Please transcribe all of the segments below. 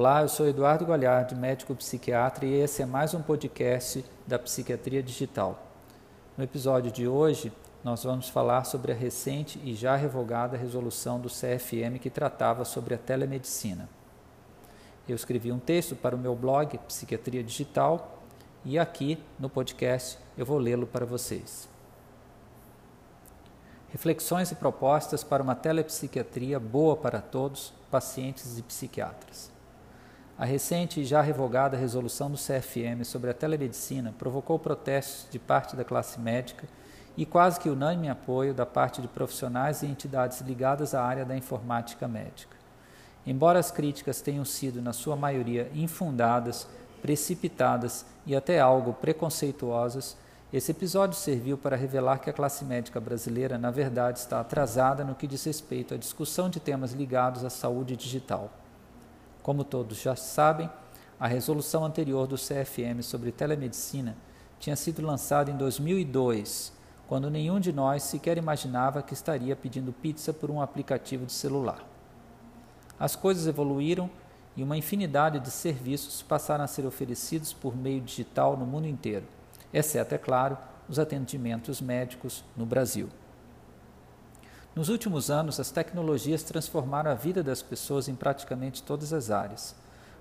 Olá, eu sou Eduardo Galhardi, médico psiquiatra, e esse é mais um podcast da Psiquiatria Digital. No episódio de hoje, nós vamos falar sobre a recente e já revogada resolução do CFM que tratava sobre a telemedicina. Eu escrevi um texto para o meu blog Psiquiatria Digital e aqui no podcast eu vou lê-lo para vocês. Reflexões e propostas para uma telepsiquiatria boa para todos, pacientes e psiquiatras. A recente e já revogada resolução do CFM sobre a telemedicina provocou protestos de parte da classe médica e quase que unânime apoio da parte de profissionais e entidades ligadas à área da informática médica. Embora as críticas tenham sido, na sua maioria, infundadas, precipitadas e até algo preconceituosas, esse episódio serviu para revelar que a classe médica brasileira, na verdade, está atrasada no que diz respeito à discussão de temas ligados à saúde digital. Como todos já sabem, a resolução anterior do CFM sobre telemedicina tinha sido lançada em 2002, quando nenhum de nós sequer imaginava que estaria pedindo pizza por um aplicativo de celular. As coisas evoluíram e uma infinidade de serviços passaram a ser oferecidos por meio digital no mundo inteiro, exceto, é claro, os atendimentos médicos no Brasil. Nos últimos anos, as tecnologias transformaram a vida das pessoas em praticamente todas as áreas.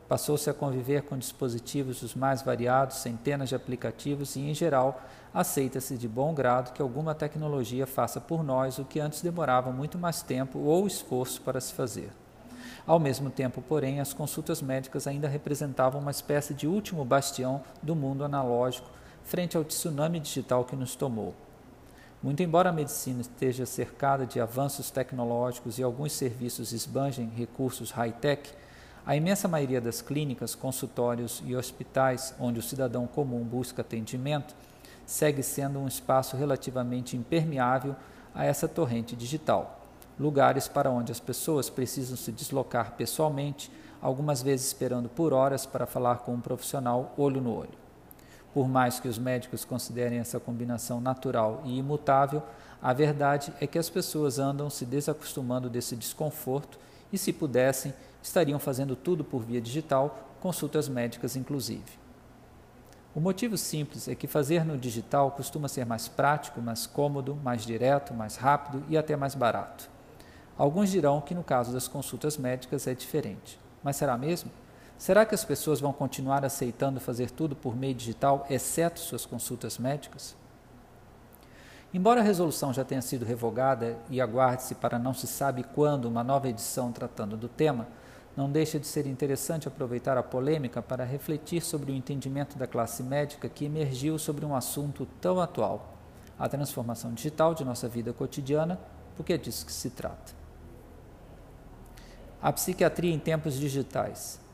Passou-se a conviver com dispositivos dos mais variados, centenas de aplicativos e, em geral, aceita-se de bom grado que alguma tecnologia faça por nós o que antes demorava muito mais tempo ou esforço para se fazer. Ao mesmo tempo, porém, as consultas médicas ainda representavam uma espécie de último bastião do mundo analógico frente ao tsunami digital que nos tomou. Muito embora a medicina esteja cercada de avanços tecnológicos e alguns serviços esbanjem recursos high-tech, a imensa maioria das clínicas, consultórios e hospitais onde o cidadão comum busca atendimento segue sendo um espaço relativamente impermeável a essa torrente digital. Lugares para onde as pessoas precisam se deslocar pessoalmente, algumas vezes esperando por horas para falar com um profissional olho no olho. Por mais que os médicos considerem essa combinação natural e imutável, a verdade é que as pessoas andam se desacostumando desse desconforto e, se pudessem, estariam fazendo tudo por via digital, consultas médicas inclusive. O motivo simples é que fazer no digital costuma ser mais prático, mais cômodo, mais direto, mais rápido e até mais barato. Alguns dirão que no caso das consultas médicas é diferente. Mas será mesmo? Será que as pessoas vão continuar aceitando fazer tudo por meio digital, exceto suas consultas médicas? Embora a resolução já tenha sido revogada e aguarde-se para não se sabe quando uma nova edição tratando do tema, não deixa de ser interessante aproveitar a polêmica para refletir sobre o entendimento da classe médica que emergiu sobre um assunto tão atual, a transformação digital de nossa vida cotidiana, porque é disso que se trata. A psiquiatria em tempos digitais.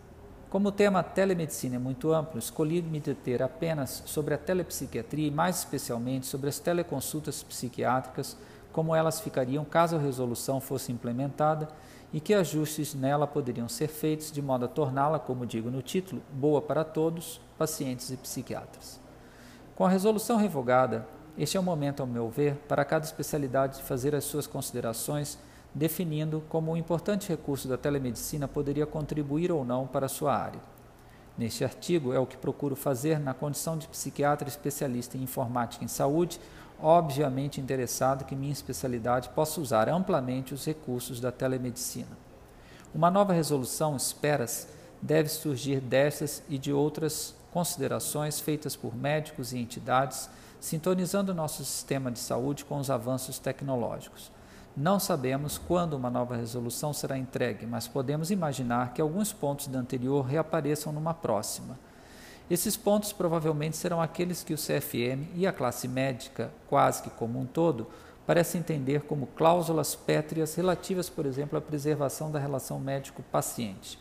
Como o tema telemedicina é muito amplo, escolhi me deter apenas sobre a telepsiquiatria e mais especialmente sobre as teleconsultas psiquiátricas, como elas ficariam caso a resolução fosse implementada e que ajustes nela poderiam ser feitos de modo a torná-la, como digo no título, boa para todos, pacientes e psiquiatras. Com a resolução revogada, este é o momento, ao meu ver, para cada especialidade fazer as suas considerações definindo como um importante recurso da telemedicina poderia contribuir ou não para sua área. Neste artigo é o que procuro fazer na condição de psiquiatra especialista em informática em saúde, obviamente interessado que minha especialidade possa usar amplamente os recursos da telemedicina. Uma nova resolução, espera-se, deve surgir dessas e de outras considerações feitas por médicos e entidades, sintonizando nosso sistema de saúde com os avanços tecnológicos. Não sabemos quando uma nova resolução será entregue, mas podemos imaginar que alguns pontos da anterior reapareçam numa próxima. Esses pontos provavelmente serão aqueles que o CFM e a classe médica, quase que como um todo, parecem entender como cláusulas pétreas relativas, por exemplo, à preservação da relação médico-paciente.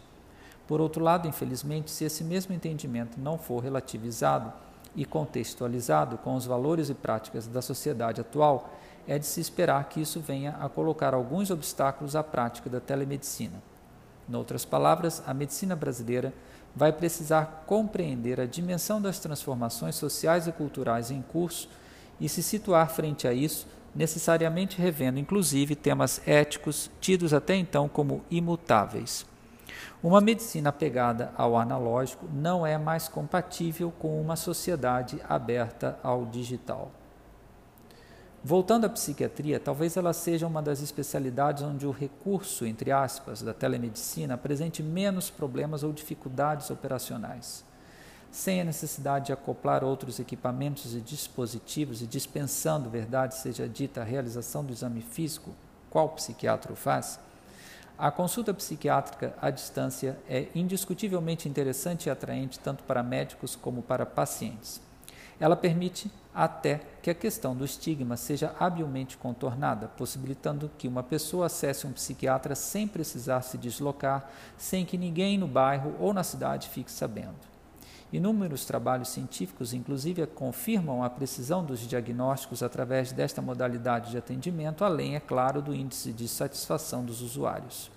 Por outro lado, infelizmente, se esse mesmo entendimento não for relativizado e contextualizado com os valores e práticas da sociedade atual, é de se esperar que isso venha a colocar alguns obstáculos à prática da telemedicina. Em outras palavras, a medicina brasileira vai precisar compreender a dimensão das transformações sociais e culturais em curso e se situar frente a isso, necessariamente revendo inclusive temas éticos tidos até então como imutáveis. Uma medicina apegada ao analógico não é mais compatível com uma sociedade aberta ao digital. Voltando à psiquiatria, talvez ela seja uma das especialidades onde o recurso, entre aspas, da telemedicina apresente menos problemas ou dificuldades operacionais. Sem a necessidade de acoplar outros equipamentos e dispositivos e dispensando, verdade seja dita, a realização do exame físico, qual psiquiatra o faz, a consulta psiquiátrica à distância é indiscutivelmente interessante e atraente tanto para médicos como para pacientes. Ela permite até que a questão do estigma seja habilmente contornada, possibilitando que uma pessoa acesse um psiquiatra sem precisar se deslocar, sem que ninguém no bairro ou na cidade fique sabendo. Inúmeros trabalhos científicos, inclusive, confirmam a precisão dos diagnósticos através desta modalidade de atendimento, além, é claro, do índice de satisfação dos usuários.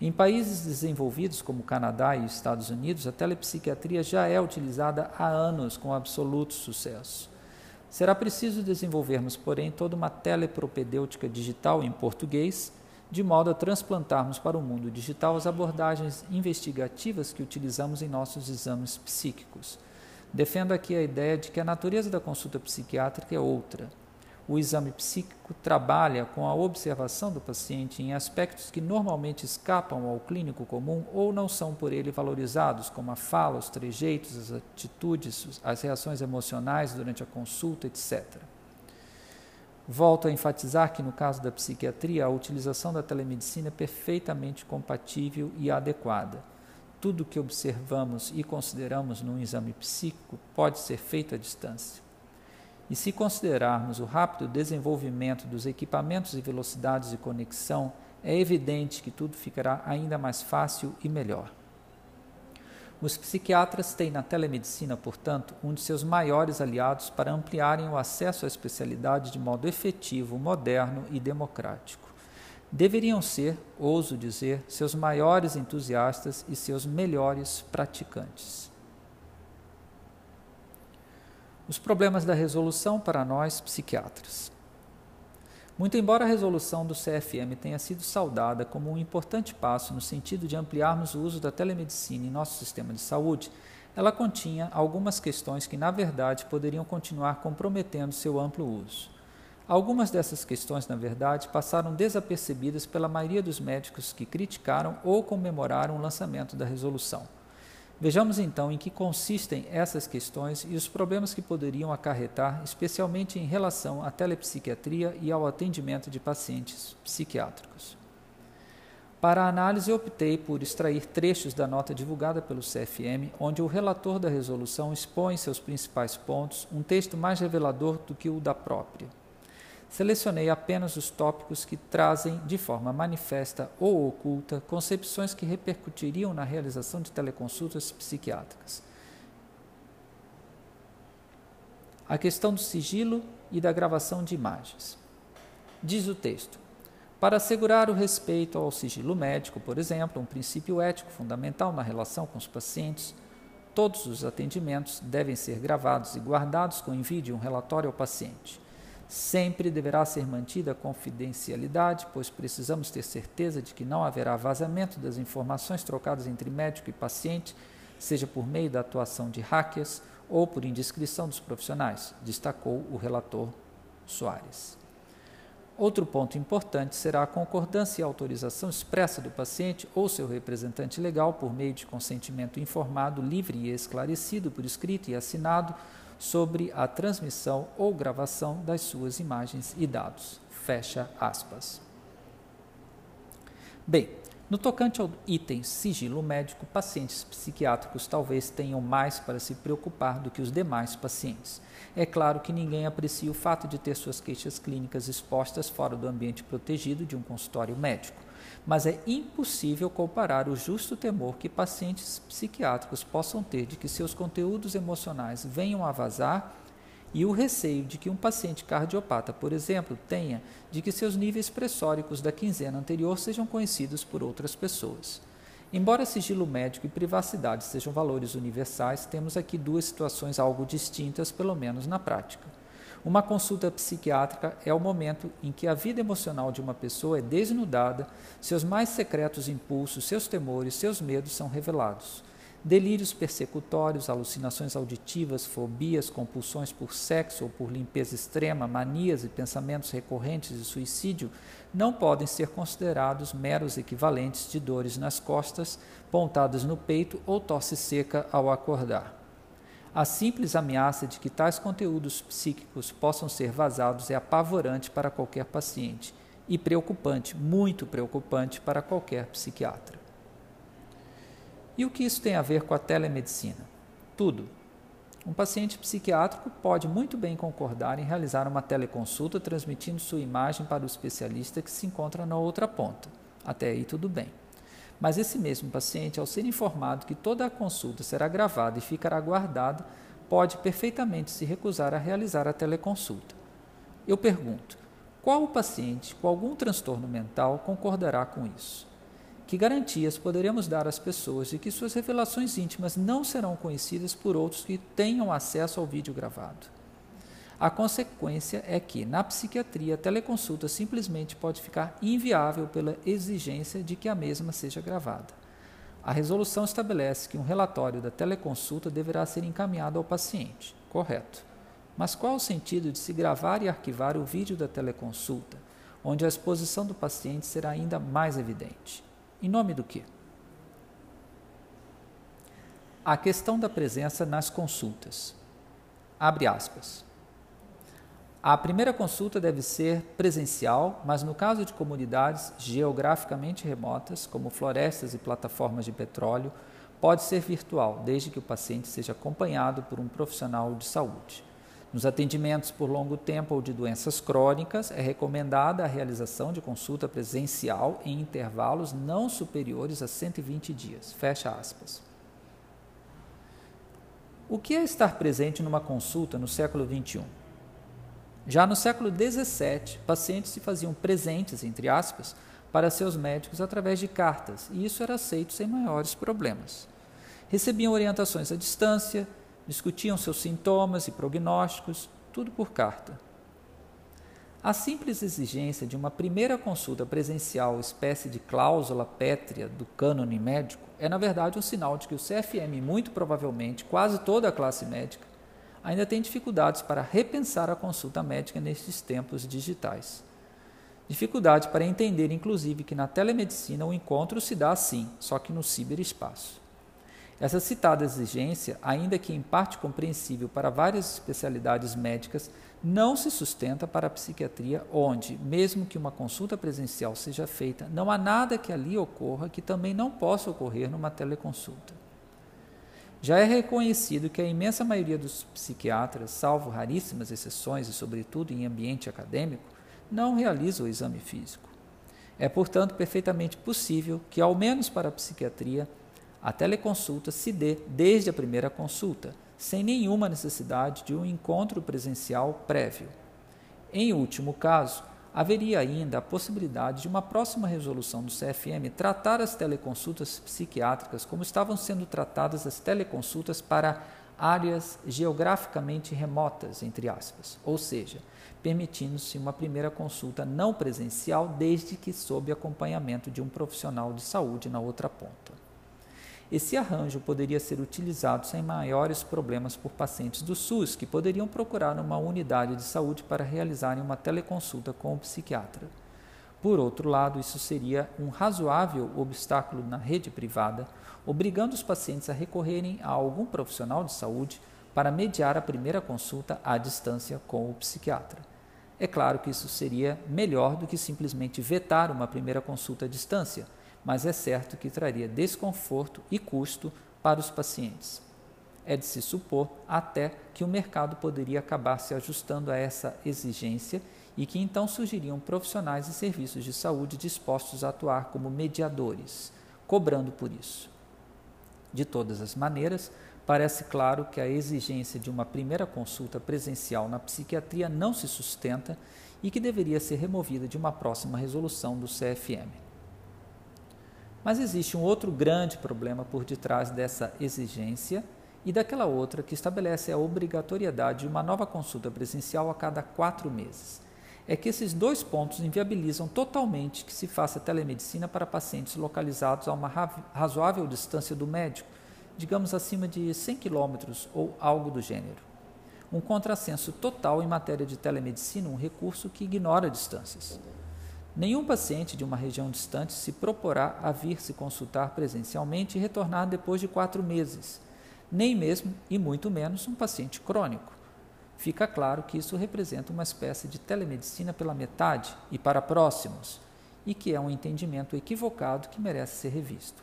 Em países desenvolvidos como Canadá e Estados Unidos, a telepsiquiatria já é utilizada há anos com absoluto sucesso. Será preciso desenvolvermos, porém, toda uma telepropedêutica digital em português, de modo a transplantarmos para o mundo digital as abordagens investigativas que utilizamos em nossos exames psíquicos. Defendo aqui a ideia de que a natureza da consulta psiquiátrica é outra o exame psíquico trabalha com a observação do paciente em aspectos que normalmente escapam ao clínico comum ou não são por ele valorizados, como a fala, os trejeitos, as atitudes, as reações emocionais durante a consulta, etc. Volto a enfatizar que, no caso da psiquiatria, a utilização da telemedicina é perfeitamente compatível e adequada. Tudo o que observamos e consideramos num exame psíquico pode ser feito à distância. E se considerarmos o rápido desenvolvimento dos equipamentos e velocidades de conexão, é evidente que tudo ficará ainda mais fácil e melhor. Os psiquiatras têm na telemedicina, portanto, um de seus maiores aliados para ampliarem o acesso à especialidade de modo efetivo, moderno e democrático. Deveriam ser, ouso dizer, seus maiores entusiastas e seus melhores praticantes. Os problemas da resolução para nós psiquiatras. Muito embora a resolução do CFM tenha sido saudada como um importante passo no sentido de ampliarmos o uso da telemedicina em nosso sistema de saúde, ela continha algumas questões que, na verdade, poderiam continuar comprometendo seu amplo uso. Algumas dessas questões, na verdade, passaram desapercebidas pela maioria dos médicos que criticaram ou comemoraram o lançamento da resolução. Vejamos então em que consistem essas questões e os problemas que poderiam acarretar, especialmente em relação à telepsiquiatria e ao atendimento de pacientes psiquiátricos. Para a análise, optei por extrair trechos da nota divulgada pelo CFM, onde o relator da resolução expõe seus principais pontos, um texto mais revelador do que o da própria. Selecionei apenas os tópicos que trazem, de forma manifesta ou oculta, concepções que repercutiriam na realização de teleconsultas psiquiátricas. A questão do sigilo e da gravação de imagens. Diz o texto: para assegurar o respeito ao sigilo médico, por exemplo, um princípio ético fundamental na relação com os pacientes, todos os atendimentos devem ser gravados e guardados com envio de um relatório ao paciente. Sempre deverá ser mantida a confidencialidade, pois precisamos ter certeza de que não haverá vazamento das informações trocadas entre médico e paciente, seja por meio da atuação de hackers ou por indiscrição dos profissionais, destacou o relator Soares. Outro ponto importante será a concordância e autorização expressa do paciente ou seu representante legal por meio de consentimento informado, livre e esclarecido por escrito e assinado sobre a transmissão ou gravação das suas imagens e dados. Fecha aspas. Bem, no tocante ao item sigilo médico, pacientes psiquiátricos talvez tenham mais para se preocupar do que os demais pacientes. É claro que ninguém aprecia o fato de ter suas queixas clínicas expostas fora do ambiente protegido de um consultório médico mas é impossível comparar o justo temor que pacientes psiquiátricos possam ter de que seus conteúdos emocionais venham a vazar e o receio de que um paciente cardiopata, por exemplo, tenha de que seus níveis pressóricos da quinzena anterior sejam conhecidos por outras pessoas. Embora sigilo médico e privacidade sejam valores universais, temos aqui duas situações algo distintas, pelo menos na prática. Uma consulta psiquiátrica é o momento em que a vida emocional de uma pessoa é desnudada, seus mais secretos impulsos, seus temores, seus medos são revelados. Delírios persecutórios, alucinações auditivas, fobias, compulsões por sexo ou por limpeza extrema, manias e pensamentos recorrentes de suicídio não podem ser considerados meros equivalentes de dores nas costas, pontadas no peito ou tosse seca ao acordar. A simples ameaça de que tais conteúdos psíquicos possam ser vazados é apavorante para qualquer paciente e preocupante, muito preocupante para qualquer psiquiatra. E o que isso tem a ver com a telemedicina? Tudo. Um paciente psiquiátrico pode muito bem concordar em realizar uma teleconsulta transmitindo sua imagem para o especialista que se encontra na outra ponta. Até aí tudo bem. Mas esse mesmo paciente, ao ser informado que toda a consulta será gravada e ficará guardada, pode perfeitamente se recusar a realizar a teleconsulta. Eu pergunto: qual paciente com algum transtorno mental concordará com isso? Que garantias poderemos dar às pessoas de que suas revelações íntimas não serão conhecidas por outros que tenham acesso ao vídeo gravado? A consequência é que, na psiquiatria, a teleconsulta simplesmente pode ficar inviável pela exigência de que a mesma seja gravada. A resolução estabelece que um relatório da teleconsulta deverá ser encaminhado ao paciente. Correto. Mas qual o sentido de se gravar e arquivar o vídeo da teleconsulta, onde a exposição do paciente será ainda mais evidente? Em nome do quê? A questão da presença nas consultas. Abre aspas. A primeira consulta deve ser presencial, mas no caso de comunidades geograficamente remotas, como florestas e plataformas de petróleo, pode ser virtual, desde que o paciente seja acompanhado por um profissional de saúde. Nos atendimentos por longo tempo ou de doenças crônicas, é recomendada a realização de consulta presencial em intervalos não superiores a 120 dias. Fecha aspas. O que é estar presente numa consulta no século XXI? Já no século XVII, pacientes se faziam presentes, entre aspas, para seus médicos através de cartas, e isso era aceito sem maiores problemas. Recebiam orientações à distância, discutiam seus sintomas e prognósticos, tudo por carta. A simples exigência de uma primeira consulta presencial, espécie de cláusula pétrea do cânone médico, é na verdade um sinal de que o CFM, muito provavelmente quase toda a classe médica, ainda tem dificuldades para repensar a consulta médica nestes tempos digitais. Dificuldade para entender, inclusive, que na telemedicina o encontro se dá assim, só que no ciberespaço. Essa citada exigência, ainda que em parte compreensível para várias especialidades médicas, não se sustenta para a psiquiatria, onde, mesmo que uma consulta presencial seja feita, não há nada que ali ocorra que também não possa ocorrer numa teleconsulta. Já é reconhecido que a imensa maioria dos psiquiatras, salvo raríssimas exceções e, sobretudo, em ambiente acadêmico, não realiza o exame físico. É, portanto, perfeitamente possível que, ao menos para a psiquiatria, a teleconsulta se dê desde a primeira consulta, sem nenhuma necessidade de um encontro presencial prévio. Em último caso, haveria ainda a possibilidade de uma próxima resolução do CFM tratar as teleconsultas psiquiátricas como estavam sendo tratadas as teleconsultas para áreas geograficamente remotas, entre aspas, ou seja, permitindo-se uma primeira consulta não presencial desde que sob acompanhamento de um profissional de saúde na outra ponta. Esse arranjo poderia ser utilizado sem maiores problemas por pacientes do SUS, que poderiam procurar uma unidade de saúde para realizarem uma teleconsulta com o psiquiatra. Por outro lado, isso seria um razoável obstáculo na rede privada, obrigando os pacientes a recorrerem a algum profissional de saúde para mediar a primeira consulta à distância com o psiquiatra. É claro que isso seria melhor do que simplesmente vetar uma primeira consulta à distância mas é certo que traria desconforto e custo para os pacientes. É de se supor até que o mercado poderia acabar se ajustando a essa exigência e que então surgiriam profissionais e serviços de saúde dispostos a atuar como mediadores, cobrando por isso. De todas as maneiras, parece claro que a exigência de uma primeira consulta presencial na psiquiatria não se sustenta e que deveria ser removida de uma próxima resolução do CFM. Mas existe um outro grande problema por detrás dessa exigência e daquela outra que estabelece a obrigatoriedade de uma nova consulta presencial a cada quatro meses. É que esses dois pontos inviabilizam totalmente que se faça telemedicina para pacientes localizados a uma razoável distância do médico, digamos acima de 100 quilômetros ou algo do gênero. Um contrassenso total em matéria de telemedicina, um recurso que ignora distâncias. Nenhum paciente de uma região distante se proporá a vir se consultar presencialmente e retornar depois de quatro meses nem mesmo e muito menos um paciente crônico. Fica claro que isso representa uma espécie de telemedicina pela metade e para próximos, e que é um entendimento equivocado que merece ser revisto.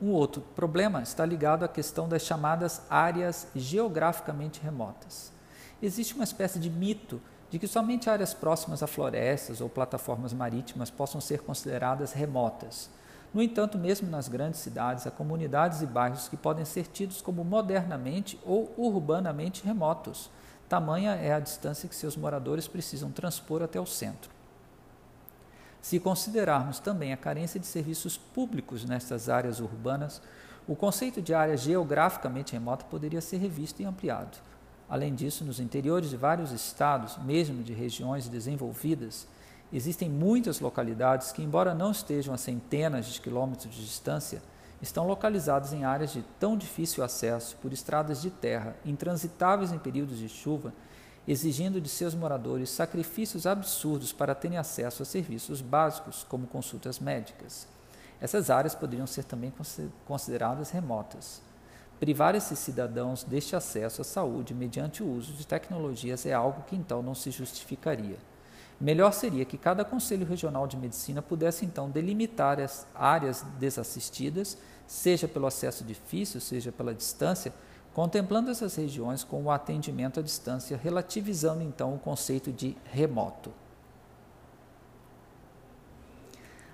Um outro problema está ligado à questão das chamadas áreas geograficamente remotas. Existe uma espécie de mito de que somente áreas próximas a florestas ou plataformas marítimas possam ser consideradas remotas no entanto, mesmo nas grandes cidades, há comunidades e bairros que podem ser tidos como modernamente ou urbanamente remotos. Tamanha é a distância que seus moradores precisam transpor até o centro. Se considerarmos também a carência de serviços públicos nestas áreas urbanas, o conceito de área geograficamente remota poderia ser revisto e ampliado. Além disso, nos interiores de vários estados, mesmo de regiões desenvolvidas, Existem muitas localidades que, embora não estejam a centenas de quilômetros de distância, estão localizadas em áreas de tão difícil acesso por estradas de terra, intransitáveis em períodos de chuva, exigindo de seus moradores sacrifícios absurdos para terem acesso a serviços básicos, como consultas médicas. Essas áreas poderiam ser também consideradas remotas. Privar esses cidadãos deste acesso à saúde mediante o uso de tecnologias é algo que então não se justificaria. Melhor seria que cada Conselho Regional de Medicina pudesse então delimitar as áreas desassistidas, seja pelo acesso difícil, seja pela distância, contemplando essas regiões com o atendimento à distância, relativizando então o conceito de remoto.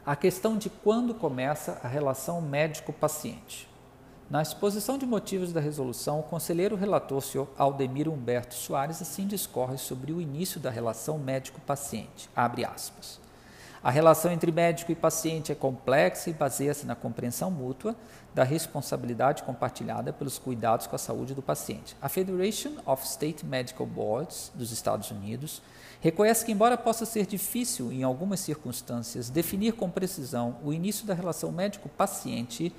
A questão de quando começa a relação médico-paciente. Na exposição de motivos da resolução, o conselheiro relator, senhor Aldemiro Humberto Soares, assim discorre sobre o início da relação médico-paciente. A relação entre médico e paciente é complexa e baseia-se na compreensão mútua da responsabilidade compartilhada pelos cuidados com a saúde do paciente. A Federation of State Medical Boards dos Estados Unidos reconhece que, embora possa ser difícil, em algumas circunstâncias, definir com precisão o início da relação médico-paciente,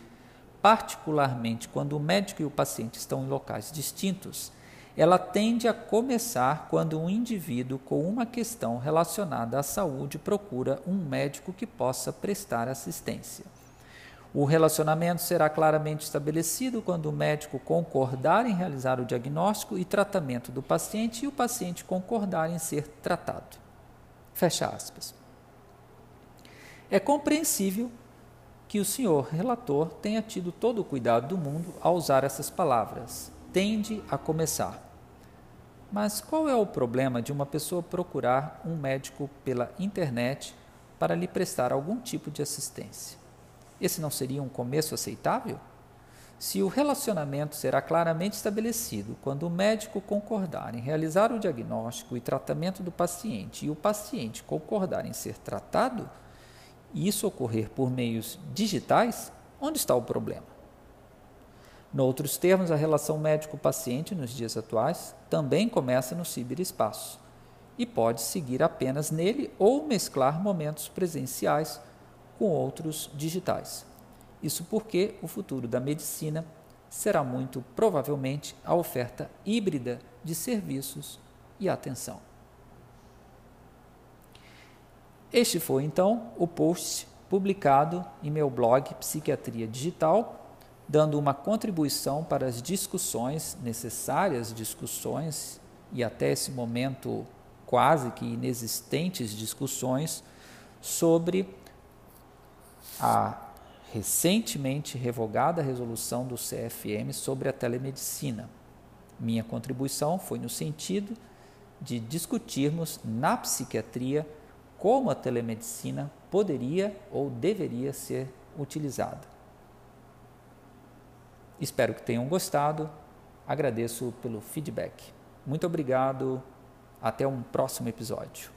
particularmente quando o médico e o paciente estão em locais distintos, ela tende a começar quando um indivíduo com uma questão relacionada à saúde procura um médico que possa prestar assistência. O relacionamento será claramente estabelecido quando o médico concordar em realizar o diagnóstico e tratamento do paciente e o paciente concordar em ser tratado. Fecha aspas. É compreensível que o senhor relator tenha tido todo o cuidado do mundo ao usar essas palavras. Tende a começar. Mas qual é o problema de uma pessoa procurar um médico pela internet para lhe prestar algum tipo de assistência? Esse não seria um começo aceitável? Se o relacionamento será claramente estabelecido quando o médico concordar em realizar o diagnóstico e tratamento do paciente e o paciente concordar em ser tratado, e isso ocorrer por meios digitais, onde está o problema? Noutros termos, a relação médico-paciente nos dias atuais também começa no ciberespaço e pode seguir apenas nele ou mesclar momentos presenciais com outros digitais. Isso porque o futuro da medicina será muito provavelmente a oferta híbrida de serviços e atenção. Este foi então o post publicado em meu blog Psiquiatria Digital, dando uma contribuição para as discussões, necessárias discussões, e até esse momento quase que inexistentes discussões sobre a recentemente revogada resolução do CFM sobre a telemedicina. Minha contribuição foi no sentido de discutirmos na psiquiatria como a telemedicina poderia ou deveria ser utilizada. Espero que tenham gostado. Agradeço pelo feedback. Muito obrigado. Até um próximo episódio.